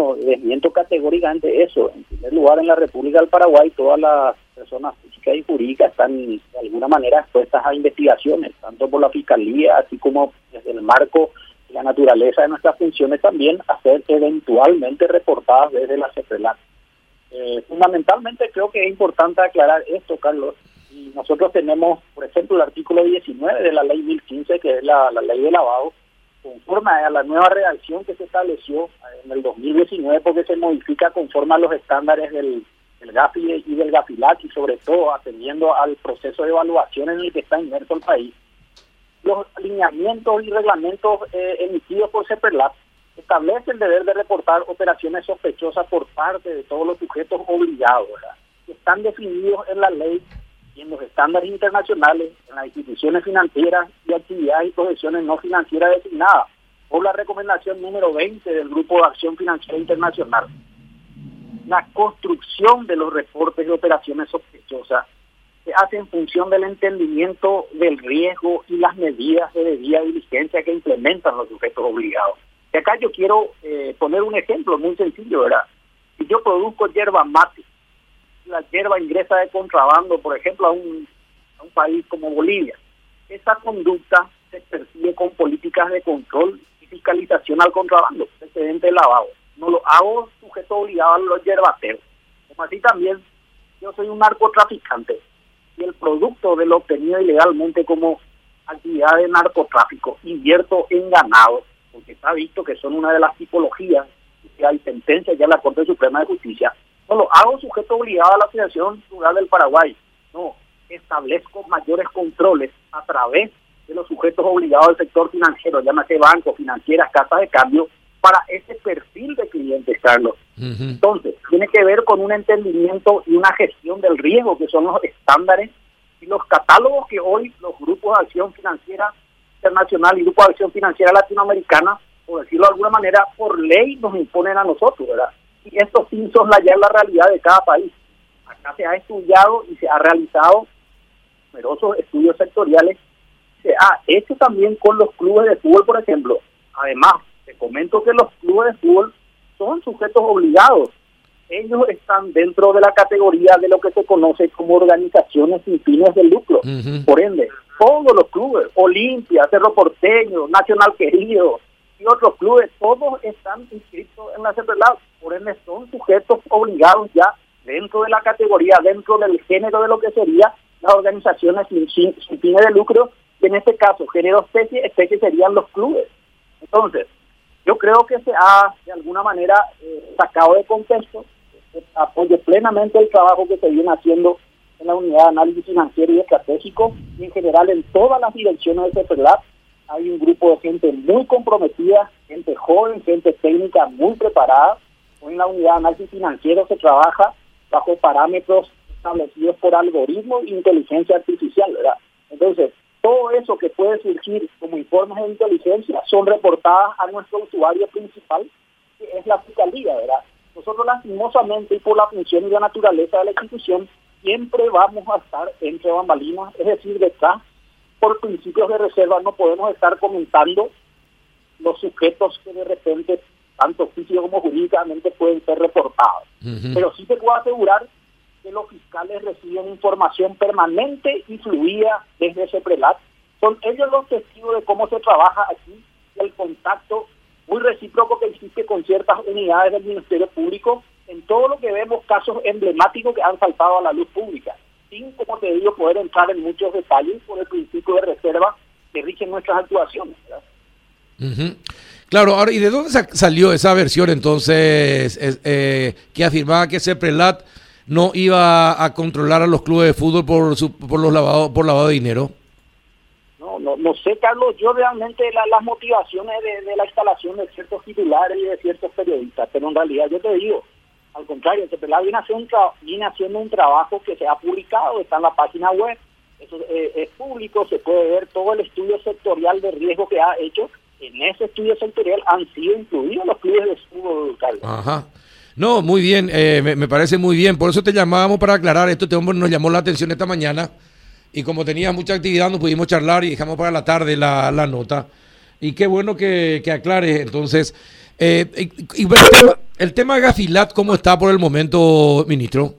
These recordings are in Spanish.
Bueno, desmiento categóricamente eso. En primer lugar, en la República del Paraguay, todas las personas físicas y jurídicas están de alguna manera expuestas a investigaciones, tanto por la Fiscalía, así como desde el marco y la naturaleza de nuestras funciones también, a ser eventualmente reportadas desde la CEPRELAC. Eh, fundamentalmente creo que es importante aclarar esto, Carlos. Y nosotros tenemos, por ejemplo, el artículo 19 de la ley 1015, que es la ley de lavado, conforme a la nueva redacción que se estableció en el 2019, porque se modifica conforme a los estándares del, del GAFI y del GAFILAC, y sobre todo atendiendo al proceso de evaluación en el que está inmerso el país. Los alineamientos y reglamentos eh, emitidos por CEPERLAP establece el deber de reportar operaciones sospechosas por parte de todos los sujetos obligados, que están definidos en la ley en los estándares internacionales, en las instituciones financieras y actividades y profesiones no financieras designadas, por la recomendación número 20 del Grupo de Acción Financiera Internacional. La construcción de los reportes de operaciones sospechosas se hace en función del entendimiento del riesgo y las medidas de debida diligencia que implementan los sujetos obligados. Y acá yo quiero eh, poner un ejemplo muy sencillo, ¿verdad? Si yo produzco hierba mate, la hierba ingresa de contrabando, por ejemplo, a un, país como Bolivia, esa conducta se persigue con políticas de control y fiscalización al contrabando, excedente lavado. No lo hago sujeto obligado a los hierbateros. Como así también, yo soy un narcotraficante y el producto de lo obtenido ilegalmente como actividad de narcotráfico invierto en ganado porque está visto que son una de las tipologías que hay sentencias ya en la Corte Suprema de Justicia, no lo hago sujeto obligado a la Federación Rural del Paraguay, no, establezco mayores controles a través de los sujetos obligados del sector financiero, llámase bancos, financieras, casas de cambio, para ese perfil de clientes, Carlos. Entonces, tiene que ver con un entendimiento y una gestión del riesgo, que son los estándares y los catálogos que hoy los grupos de acción financiera Internacional y Grupo de Acción Financiera Latinoamericana, por decirlo de alguna manera, por ley nos imponen a nosotros, ¿verdad? Y esto sin soslayar la realidad de cada país. Acá se ha estudiado y se ha realizado numerosos estudios sectoriales. Se ha hecho también con los clubes de fútbol, por ejemplo. Además, te comento que los clubes de fútbol son sujetos obligados. Ellos están dentro de la categoría de lo que se conoce como organizaciones sin fines de lucro. Por ende, todos los clubes, Olimpia, Cerro Porteño, Nacional Querido y otros clubes, todos están inscritos en la CEPRELAB, por ende son sujetos obligados ya dentro de la categoría, dentro del género de lo que sería las organizaciones sin, sin, fines de lucro, que en este caso, género especie, especie serían los clubes. Entonces, yo creo que se ha de alguna manera eh, sacado de contexto, apoyo plenamente el trabajo que se viene haciendo en la unidad de análisis financiero y estratégico y en general en todas las direcciones de CEPRLAB hay un grupo de gente muy comprometida, gente joven, gente técnica muy preparada. En la unidad de análisis financiero se trabaja bajo parámetros establecidos por algoritmos e inteligencia artificial, ¿verdad? Entonces, todo eso que puede surgir como informes de inteligencia son reportadas a nuestro usuario principal, que es la fiscalía, ¿verdad? Nosotros lastimosamente y por la función y la naturaleza de la institución siempre vamos a estar entre bambalinas, es decir, detrás, por principios de reserva no podemos estar comentando los sujetos que de repente, tanto físico como jurídicamente, pueden ser reportados. Pero sí te puedo asegurar que los fiscales reciben información permanente y fluida desde ese prelat. Son ellos los testigos de cómo se trabaja aquí, el contacto muy recíproco que existe con ciertas unidades del Ministerio Público en todo lo que vemos casos emblemáticos que han saltado a la luz pública, sin, como te digo, poder entrar en muchos detalles por el principio de reserva que rigen nuestras actuaciones. Claro, ahora, ¿y de dónde salió esa versión entonces eh, que afirmaba que ese prelat no iba a controlar a los clubes de fútbol por, su, por los lavado, por lavado de dinero? No, no, no sé, Carlos, yo realmente las motivaciones de, de, la instalación de ciertos titulares y de ciertos periodistas, pero en realidad yo te digo, al contrario, CEPELA viene haciendo, un viene haciendo un trabajo que se ha publicado, está en la página web, eso eh, es público, se puede ver todo el estudio sectorial de riesgo que ha hecho. En ese estudio sectorial han sido incluidos los clubes de fútbol, Carlos. Ajá. No, muy bien, eh, me, parece muy bien. Por eso te llamábamos para aclarar esto. Este hombre nos llamó la atención esta mañana y como tenía mucha actividad no pudimos charlar y dejamos para la tarde la, la nota. Y qué bueno que, aclares entonces. Eh, y, El tema de Gafilat, ¿cómo está por el momento, ministro?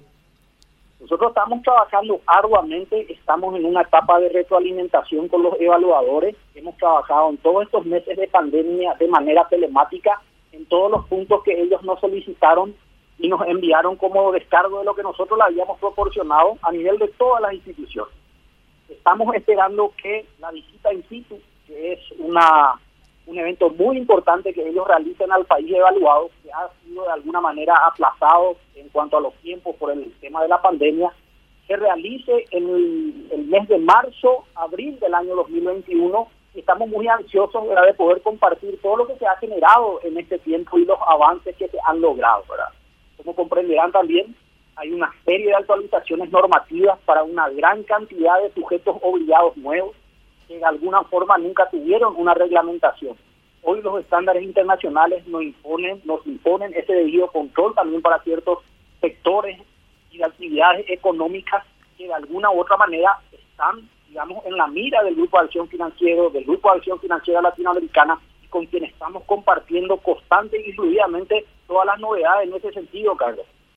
Nosotros estamos trabajando arduamente, estamos en una etapa de retroalimentación con los evaluadores. Hemos trabajado en todos estos meses de pandemia de manera telemática en todos los puntos que ellos nos solicitaron y nos enviaron como descargo de lo que nosotros le habíamos proporcionado a nivel de todas las instituciones. Estamos esperando que la visita in situ, que es una un evento muy importante que ellos realicen al país evaluado, que ha sido de alguna manera aplazado en cuanto a los tiempos por el tema de la pandemia, se realice en el, mes de marzo, abril del año 2021 y estamos muy ansiosos de poder compartir todo lo que se ha generado en este tiempo y los avances que se han logrado. Como comprenderán también, hay una serie de actualizaciones normativas para una gran cantidad de sujetos obligados nuevos que de alguna forma nunca tuvieron una reglamentación. Hoy los estándares internacionales nos imponen, nos imponen ese debido control también para ciertos sectores y de actividades económicas que de alguna u otra manera están, digamos, en la mira del Grupo de Acción Financiero, del Grupo de Acción Financiera Latinoamericana, con quien estamos compartiendo constante y fluidamente todas las novedades en ese sentido, Carlos.